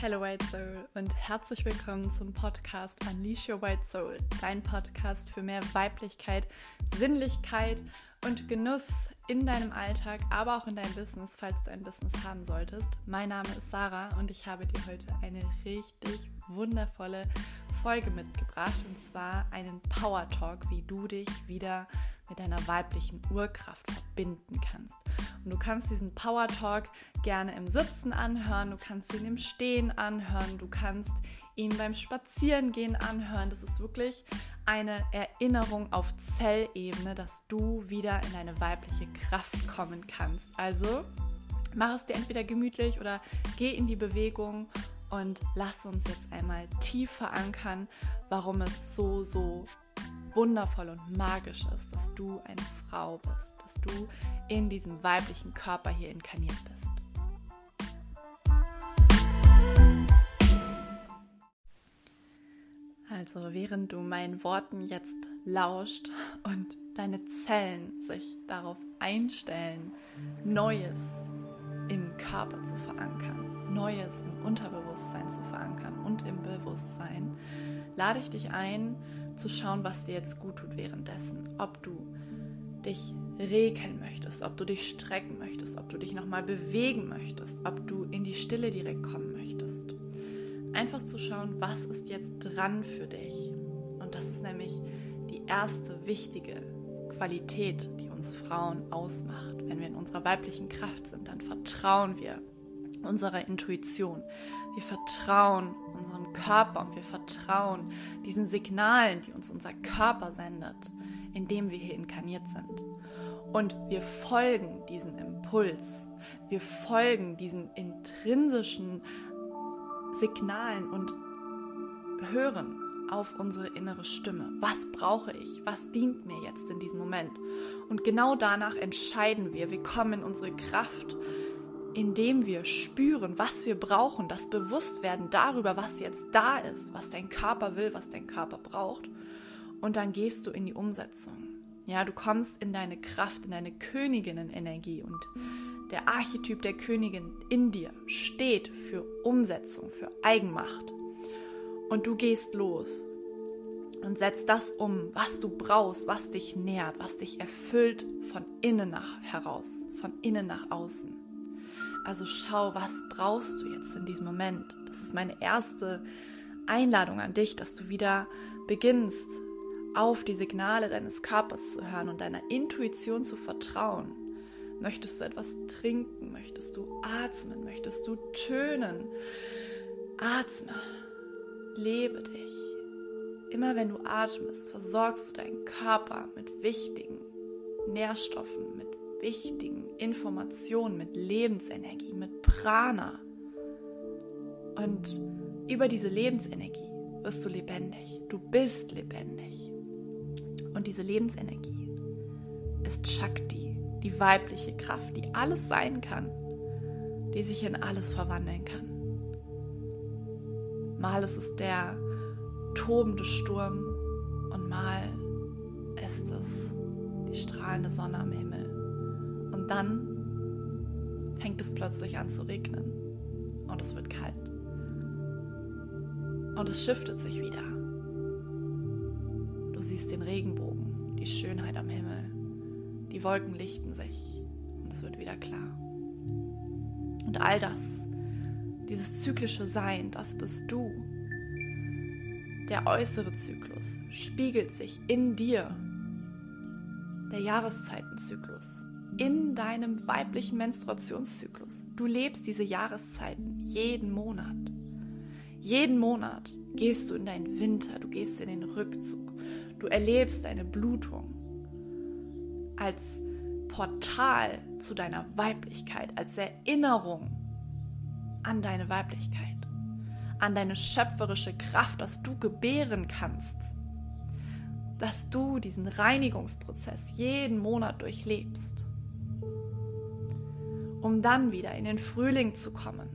Hello White Soul und herzlich willkommen zum Podcast Unleash Your White Soul, dein Podcast für mehr Weiblichkeit, Sinnlichkeit und Genuss in deinem Alltag, aber auch in deinem Business, falls du ein Business haben solltest. Mein Name ist Sarah und ich habe dir heute eine richtig wundervolle Folge mitgebracht und zwar einen Power Talk, wie du dich wieder mit deiner weiblichen Urkraft verbinden kannst. Und du kannst diesen Power Talk gerne im Sitzen anhören, du kannst ihn im Stehen anhören, du kannst ihn beim Spazierengehen anhören. Das ist wirklich eine Erinnerung auf Zellebene, dass du wieder in deine weibliche Kraft kommen kannst. Also mach es dir entweder gemütlich oder geh in die Bewegung und lass uns jetzt einmal tief verankern, warum es so, so wundervoll und magisch ist, dass du eine Frau bist, dass du in diesem weiblichen Körper hier inkarniert bist. Also während du meinen Worten jetzt lauscht und deine Zellen sich darauf einstellen, Neues im Körper zu verankern, Neues im Unterbewusstsein zu verankern und im Bewusstsein, lade ich dich ein, zu schauen, was dir jetzt gut tut währenddessen. Ob du dich regeln möchtest, ob du dich strecken möchtest, ob du dich nochmal bewegen möchtest, ob du in die Stille direkt kommen möchtest. Einfach zu schauen, was ist jetzt dran für dich. Und das ist nämlich die erste wichtige Qualität, die uns Frauen ausmacht. Wenn wir in unserer weiblichen Kraft sind, dann vertrauen wir unserer Intuition. Wir vertrauen unserem Körper und wir vertrauen diesen Signalen, die uns unser Körper sendet, indem wir hier inkarniert sind. Und wir folgen diesem Impuls. Wir folgen diesen intrinsischen Signalen und hören auf unsere innere Stimme. Was brauche ich? Was dient mir jetzt in diesem Moment? Und genau danach entscheiden wir. Wir kommen in unsere Kraft indem wir spüren, was wir brauchen, das Bewusstwerden darüber, was jetzt da ist, was dein Körper will, was dein Körper braucht. Und dann gehst du in die Umsetzung. Ja, du kommst in deine Kraft, in deine Königinnenenergie und der Archetyp der Königin in dir steht für Umsetzung, für Eigenmacht. Und du gehst los und setzt das um, was du brauchst, was dich nährt, was dich erfüllt von innen nach heraus, von innen nach außen. Also schau, was brauchst du jetzt in diesem Moment? Das ist meine erste Einladung an dich, dass du wieder beginnst, auf die Signale deines Körpers zu hören und deiner Intuition zu vertrauen. Möchtest du etwas trinken? Möchtest du atmen? Möchtest du tönen? Atme. Lebe dich. Immer wenn du atmest, versorgst du deinen Körper mit wichtigen Nährstoffen, mit wichtigen Informationen, mit Lebensenergie, mit Prana. Und über diese Lebensenergie wirst du lebendig. Du bist lebendig. Und diese Lebensenergie ist Shakti, die weibliche Kraft, die alles sein kann, die sich in alles verwandeln kann. Mal ist es der tobende Sturm und mal ist es die strahlende Sonne am Himmel dann fängt es plötzlich an zu regnen und es wird kalt. Und es shiftet sich wieder. Du siehst den Regenbogen, die Schönheit am Himmel. Die Wolken lichten sich und es wird wieder klar. Und all das, dieses zyklische Sein, das bist du. Der äußere Zyklus spiegelt sich in dir. Der Jahreszeitenzyklus in deinem weiblichen Menstruationszyklus. Du lebst diese Jahreszeiten jeden Monat. Jeden Monat gehst du in deinen Winter, du gehst in den Rückzug, du erlebst deine Blutung als Portal zu deiner Weiblichkeit, als Erinnerung an deine Weiblichkeit, an deine schöpferische Kraft, dass du gebären kannst, dass du diesen Reinigungsprozess jeden Monat durchlebst um dann wieder in den Frühling zu kommen,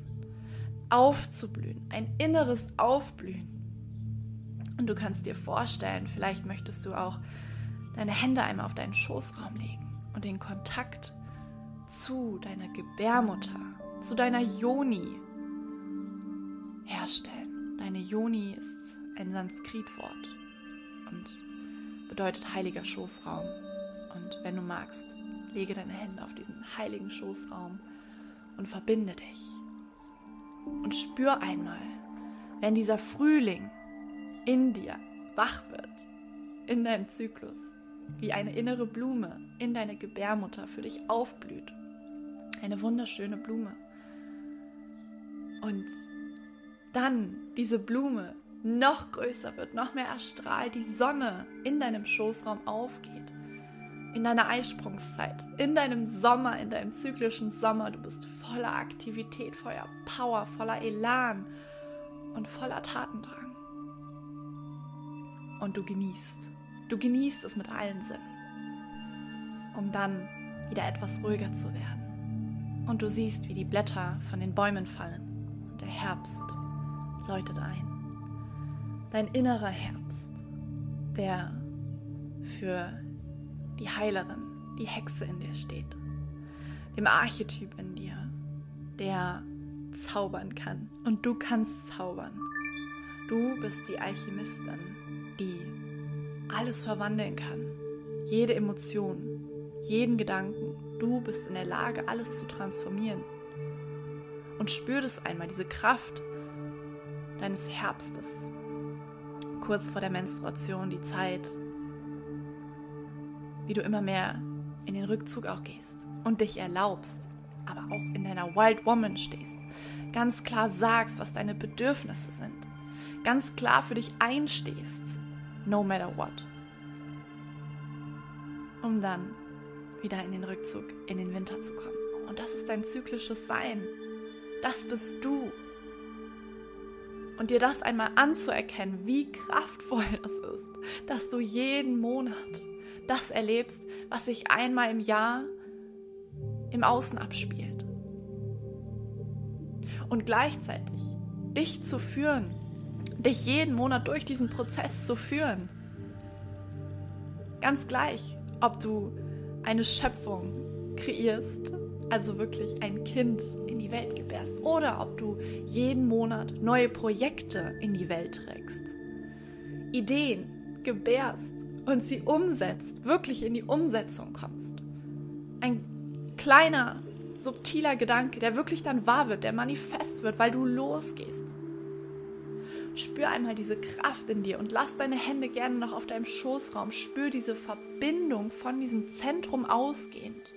aufzublühen, ein inneres Aufblühen. Und du kannst dir vorstellen, vielleicht möchtest du auch deine Hände einmal auf deinen Schoßraum legen und den Kontakt zu deiner Gebärmutter, zu deiner Yoni herstellen. Deine Yoni ist ein Sanskritwort und bedeutet heiliger Schoßraum. Und wenn du magst, lege deine Hände auf diesen heiligen Schoßraum und verbinde dich. Und spür einmal, wenn dieser Frühling in dir wach wird, in deinem Zyklus, wie eine innere Blume in deine Gebärmutter für dich aufblüht. Eine wunderschöne Blume. Und dann diese Blume noch größer wird, noch mehr erstrahlt, die Sonne in deinem Schoßraum aufgeht. In deiner Eisprungszeit, in deinem Sommer, in deinem zyklischen Sommer. Du bist voller Aktivität, voller Power, voller Elan und voller Tatendrang. Und du genießt. Du genießt es mit allen Sinnen, um dann wieder etwas ruhiger zu werden. Und du siehst, wie die Blätter von den Bäumen fallen und der Herbst läutet ein. Dein innerer Herbst, der für die Heilerin, die Hexe in dir steht, dem Archetyp in dir, der zaubern kann. Und du kannst zaubern. Du bist die Alchemistin, die alles verwandeln kann. Jede Emotion, jeden Gedanken. Du bist in der Lage, alles zu transformieren. Und spür das einmal, diese Kraft deines Herbstes. Kurz vor der Menstruation, die Zeit, wie du immer mehr in den Rückzug auch gehst und dich erlaubst, aber auch in deiner Wild Woman stehst. Ganz klar sagst, was deine Bedürfnisse sind. Ganz klar für dich einstehst no matter what. Um dann wieder in den Rückzug, in den Winter zu kommen. Und das ist dein zyklisches Sein. Das bist du. Und dir das einmal anzuerkennen, wie kraftvoll das ist, dass du jeden Monat das erlebst, was sich einmal im Jahr im Außen abspielt. Und gleichzeitig dich zu führen dich jeden Monat durch diesen Prozess zu führen. Ganz gleich, ob du eine Schöpfung kreierst, also wirklich ein Kind in die Welt gebärst, oder ob du jeden Monat neue Projekte in die Welt trägst. Ideen gebärst und sie umsetzt, wirklich in die Umsetzung kommst. Ein kleiner, subtiler Gedanke, der wirklich dann wahr wird, der manifest wird, weil du losgehst Spür einmal diese Kraft in dir und lass deine Hände gerne noch auf deinem Schoßraum. Spür diese Verbindung von diesem Zentrum ausgehend.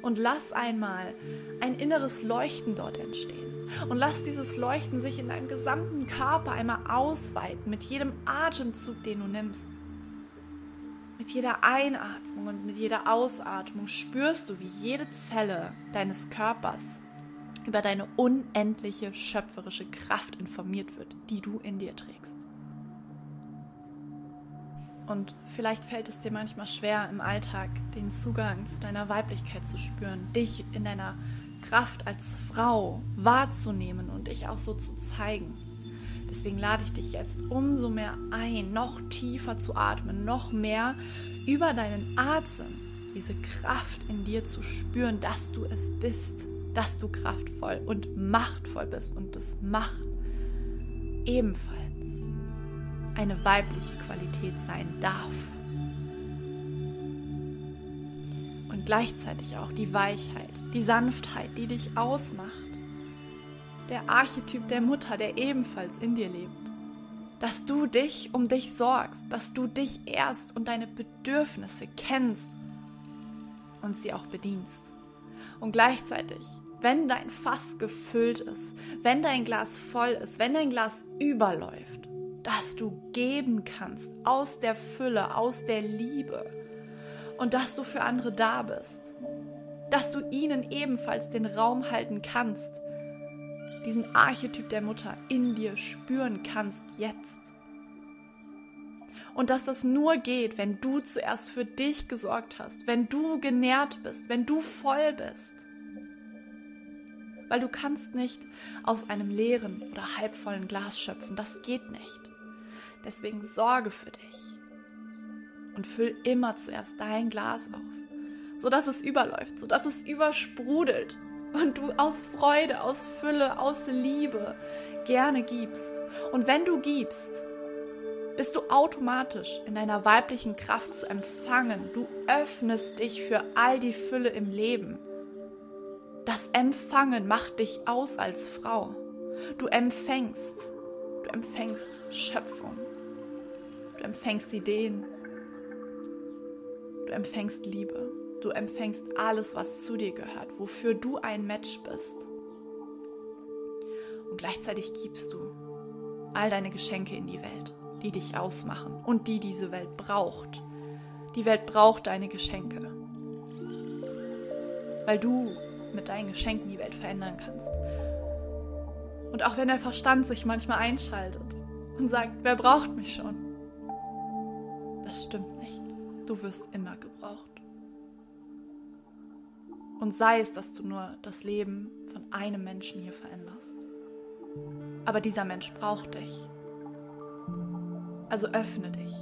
Und lass einmal ein inneres Leuchten dort entstehen. Und lass dieses Leuchten sich in deinem gesamten Körper einmal ausweiten mit jedem Atemzug, den du nimmst. Mit jeder Einatmung und mit jeder Ausatmung spürst du, wie jede Zelle deines Körpers über deine unendliche schöpferische Kraft informiert wird, die du in dir trägst. Und vielleicht fällt es dir manchmal schwer im Alltag, den Zugang zu deiner Weiblichkeit zu spüren, dich in deiner Kraft als Frau wahrzunehmen und dich auch so zu zeigen. Deswegen lade ich dich jetzt umso mehr ein, noch tiefer zu atmen, noch mehr über deinen Atem diese Kraft in dir zu spüren, dass du es bist, dass du kraftvoll und machtvoll bist und das Macht ebenfalls eine weibliche Qualität sein darf. Und gleichzeitig auch die Weichheit, die Sanftheit, die dich ausmacht. Der Archetyp der Mutter, der ebenfalls in dir lebt. Dass du dich um dich sorgst, dass du dich erst und deine Bedürfnisse kennst und sie auch bedienst. Und gleichzeitig, wenn dein Fass gefüllt ist, wenn dein Glas voll ist, wenn dein Glas überläuft, dass du geben kannst aus der Fülle, aus der Liebe und dass du für andere da bist, dass du ihnen ebenfalls den Raum halten kannst, diesen Archetyp der Mutter in dir spüren kannst jetzt. Und dass das nur geht, wenn du zuerst für dich gesorgt hast, wenn du genährt bist, wenn du voll bist. Weil du kannst nicht aus einem leeren oder halbvollen Glas schöpfen. Das geht nicht. Deswegen sorge für dich. Und füll immer zuerst dein Glas auf, sodass es überläuft, sodass es übersprudelt und du aus Freude, aus Fülle, aus Liebe gerne gibst. Und wenn du gibst, bist du automatisch in deiner weiblichen Kraft zu empfangen. Du öffnest dich für all die Fülle im Leben. Das Empfangen macht dich aus als Frau. Du empfängst. Du empfängst Schöpfung. Du empfängst Ideen. Du empfängst Liebe. Du empfängst alles, was zu dir gehört, wofür du ein Match bist. Und gleichzeitig gibst du all deine Geschenke in die Welt, die dich ausmachen und die diese Welt braucht. Die Welt braucht deine Geschenke, weil du mit deinen Geschenken die Welt verändern kannst. Und auch wenn der Verstand sich manchmal einschaltet und sagt, wer braucht mich schon? Das stimmt nicht. Du wirst immer gebraucht. Und sei es, dass du nur das Leben von einem Menschen hier veränderst. Aber dieser Mensch braucht dich. Also öffne dich,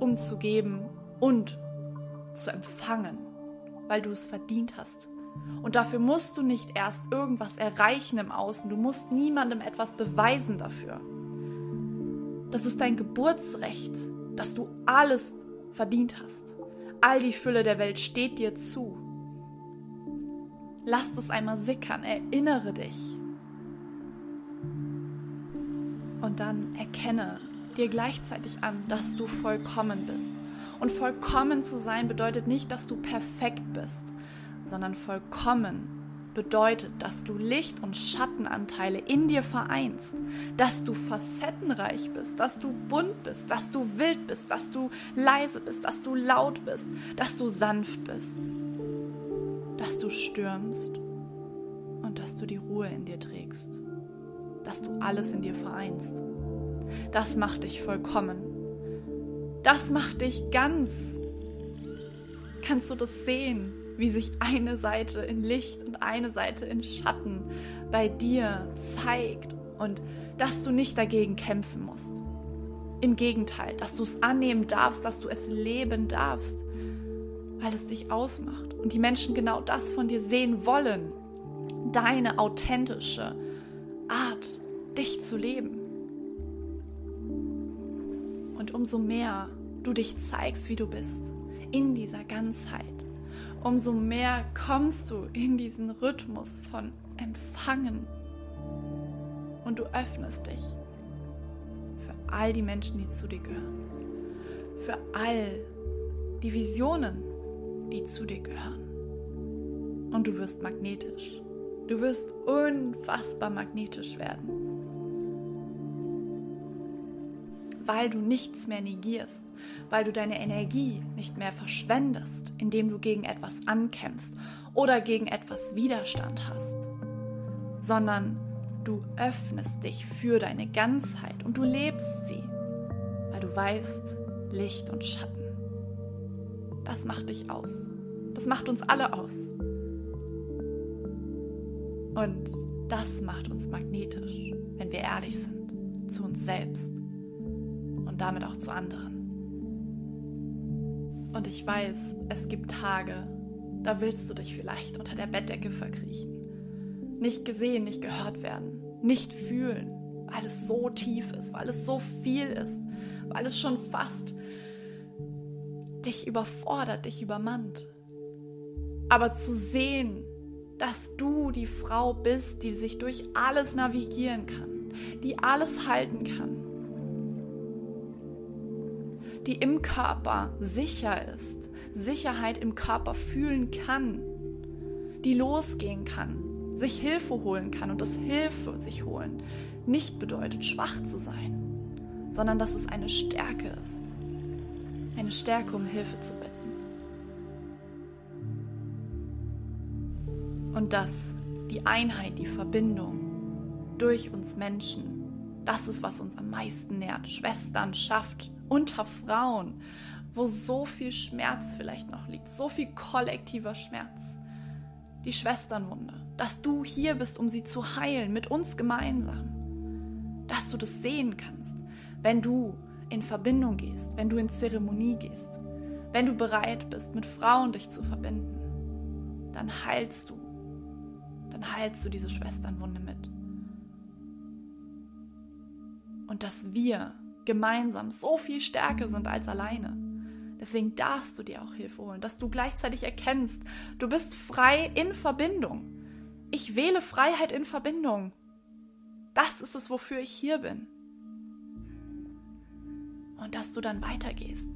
um zu geben und zu empfangen, weil du es verdient hast. Und dafür musst du nicht erst irgendwas erreichen im Außen. Du musst niemandem etwas beweisen dafür. Das ist dein Geburtsrecht, dass du alles verdient hast. All die Fülle der Welt steht dir zu. Lass es einmal sickern, erinnere dich. Und dann erkenne dir gleichzeitig an, dass du vollkommen bist. Und vollkommen zu sein bedeutet nicht, dass du perfekt bist, sondern vollkommen bedeutet, dass du Licht- und Schattenanteile in dir vereinst, dass du facettenreich bist, dass du bunt bist, dass du wild bist, dass du leise bist, dass du laut bist, dass du sanft bist dass du stürmst und dass du die Ruhe in dir trägst, dass du alles in dir vereinst. Das macht dich vollkommen. Das macht dich ganz. Kannst du das sehen, wie sich eine Seite in Licht und eine Seite in Schatten bei dir zeigt und dass du nicht dagegen kämpfen musst. Im Gegenteil, dass du es annehmen darfst, dass du es leben darfst, weil es dich ausmacht und die Menschen genau das von dir sehen wollen. Deine authentische Art, dich zu leben. Und umso mehr du dich zeigst, wie du bist, in dieser Ganzheit, umso mehr kommst du in diesen Rhythmus von Empfangen und du öffnest dich für all die Menschen, die zu dir gehören, für all die Visionen, die zu dir gehören. Und du wirst magnetisch. Du wirst unfassbar magnetisch werden. Weil du nichts mehr negierst, weil du deine Energie nicht mehr verschwendest, indem du gegen etwas ankämpfst oder gegen etwas Widerstand hast, sondern du öffnest dich für deine Ganzheit und du lebst sie, weil du weißt, Licht und Schatten das macht dich aus. Das macht uns alle aus. Und das macht uns magnetisch, wenn wir ehrlich sind zu uns selbst und damit auch zu anderen. Und ich weiß, es gibt Tage, da willst du dich vielleicht unter der Bettdecke verkriechen. Nicht gesehen, nicht gehört werden, nicht fühlen, weil es so tief ist, weil es so viel ist, weil es schon fast dich überfordert, dich übermannt. Aber zu sehen, dass du die Frau bist, die sich durch alles navigieren kann, die alles halten kann, die im Körper sicher ist, Sicherheit im Körper fühlen kann, die losgehen kann, sich Hilfe holen kann und das Hilfe sich holen nicht bedeutet, schwach zu sein, sondern dass es eine Stärke ist eine Stärke, um Hilfe zu bitten. Und dass die Einheit, die Verbindung durch uns Menschen, das ist, was uns am meisten nährt. Schwestern schafft unter Frauen, wo so viel Schmerz vielleicht noch liegt, so viel kollektiver Schmerz. Die Schwesternwunde, dass du hier bist, um sie zu heilen, mit uns gemeinsam. Dass du das sehen kannst, wenn du in Verbindung gehst, wenn du in Zeremonie gehst, wenn du bereit bist, mit Frauen dich zu verbinden, dann heilst du. Dann heilst du diese Schwesternwunde mit. Und dass wir gemeinsam so viel stärker sind als alleine. Deswegen darfst du dir auch Hilfe holen, dass du gleichzeitig erkennst, du bist frei in Verbindung. Ich wähle Freiheit in Verbindung. Das ist es, wofür ich hier bin. Und dass du dann weitergehst.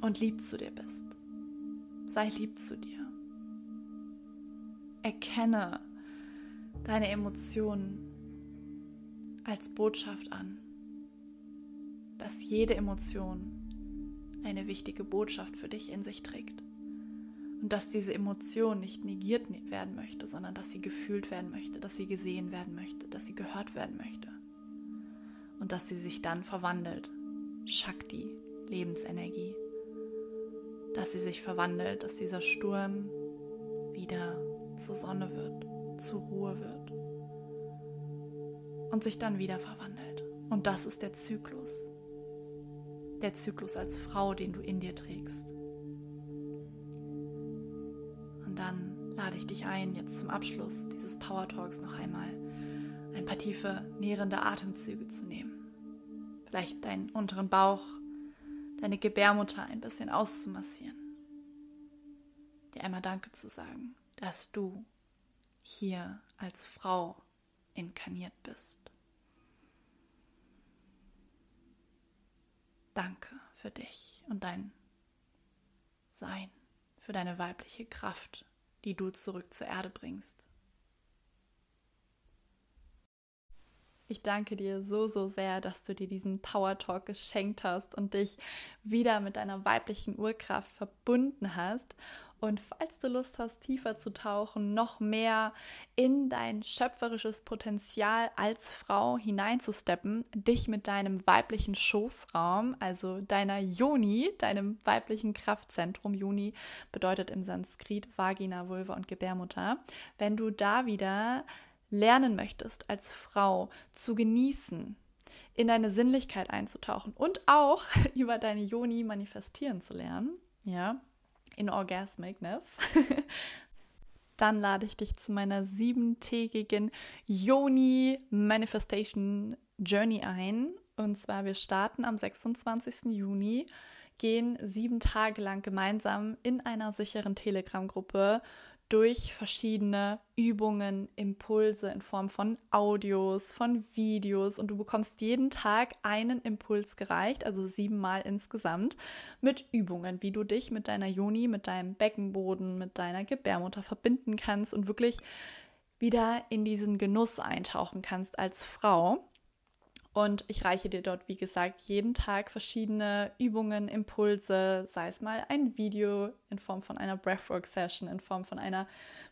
Und lieb zu dir bist. Sei lieb zu dir. Erkenne deine Emotionen als Botschaft an, dass jede Emotion eine wichtige Botschaft für dich in sich trägt. Und dass diese Emotion nicht negiert werden möchte, sondern dass sie gefühlt werden möchte, dass sie gesehen werden möchte, dass sie gehört werden möchte. Und dass sie sich dann verwandelt. Shakti, Lebensenergie. Dass sie sich verwandelt, dass dieser Sturm wieder zur Sonne wird, zur Ruhe wird und sich dann wieder verwandelt. Und das ist der Zyklus. Der Zyklus als Frau, den du in dir trägst. Und dann lade ich dich ein, jetzt zum Abschluss dieses Power Talks noch einmal ein paar tiefe, nährende Atemzüge zu nehmen. Vielleicht deinen unteren Bauch, deine Gebärmutter ein bisschen auszumassieren. Dir einmal Danke zu sagen, dass du hier als Frau inkarniert bist. Danke für dich und dein Sein, für deine weibliche Kraft, die du zurück zur Erde bringst. Ich danke dir so, so sehr, dass du dir diesen Power Talk geschenkt hast und dich wieder mit deiner weiblichen Urkraft verbunden hast. Und falls du Lust hast, tiefer zu tauchen, noch mehr in dein schöpferisches Potenzial als Frau hineinzusteppen, dich mit deinem weiblichen Schoßraum, also deiner Yoni, deinem weiblichen Kraftzentrum, Yoni bedeutet im Sanskrit Vagina, Vulva und Gebärmutter, wenn du da wieder lernen möchtest, als Frau zu genießen, in deine Sinnlichkeit einzutauchen und auch über deine Yoni manifestieren zu lernen, ja, in Orgasmicness, dann lade ich dich zu meiner siebentägigen Yoni Manifestation Journey ein. Und zwar, wir starten am 26. Juni, gehen sieben Tage lang gemeinsam in einer sicheren Telegram-Gruppe durch verschiedene Übungen, Impulse in Form von Audios, von Videos und du bekommst jeden Tag einen Impuls gereicht, also siebenmal insgesamt, mit Übungen, wie du dich mit deiner Joni, mit deinem Beckenboden, mit deiner Gebärmutter verbinden kannst und wirklich wieder in diesen Genuss eintauchen kannst als Frau. Und ich reiche dir dort, wie gesagt, jeden Tag verschiedene Übungen, Impulse, sei es mal ein Video in Form von einer Breathwork-Session, in Form von einer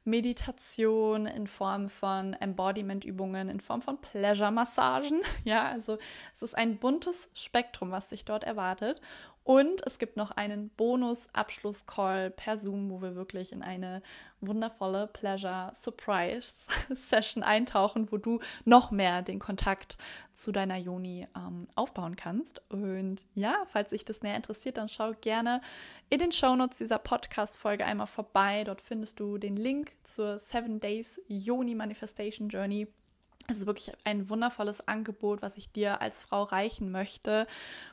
Meditation, in Form von Embodiment-Übungen, in Form von Pleasure-Massagen. Ja, also es ist ein buntes Spektrum, was dich dort erwartet. Und es gibt noch einen Bonus-Abschluss-Call per Zoom, wo wir wirklich in eine wundervolle Pleasure-Surprise-Session eintauchen, wo du noch mehr den Kontakt zu deiner Joni ähm, aufbauen kannst. Und ja, falls dich das näher interessiert, dann schau gerne in den Shownotes dieser Podcast-Folge einmal vorbei. Dort findest du den Link zur 7 Days Joni Manifestation Journey es ist wirklich ein wundervolles Angebot, was ich dir als Frau reichen möchte,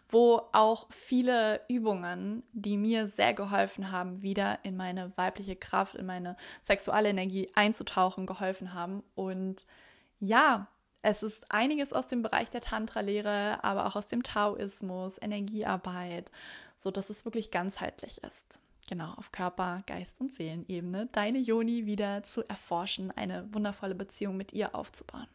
wo auch viele Übungen, die mir sehr geholfen haben, wieder in meine weibliche Kraft, in meine sexuelle Energie einzutauchen, geholfen haben. Und ja, es ist einiges aus dem Bereich der Tantra-Lehre, aber auch aus dem Taoismus, Energiearbeit, so dass es wirklich ganzheitlich ist genau, auf Körper, Geist und Seelenebene deine Joni wieder zu erforschen, eine wundervolle Beziehung mit ihr aufzubauen.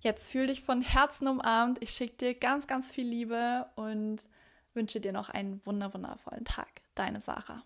Jetzt fühl dich von Herzen umarmt. Ich schicke dir ganz, ganz viel Liebe und wünsche dir noch einen wunder wundervollen Tag. Deine Sarah.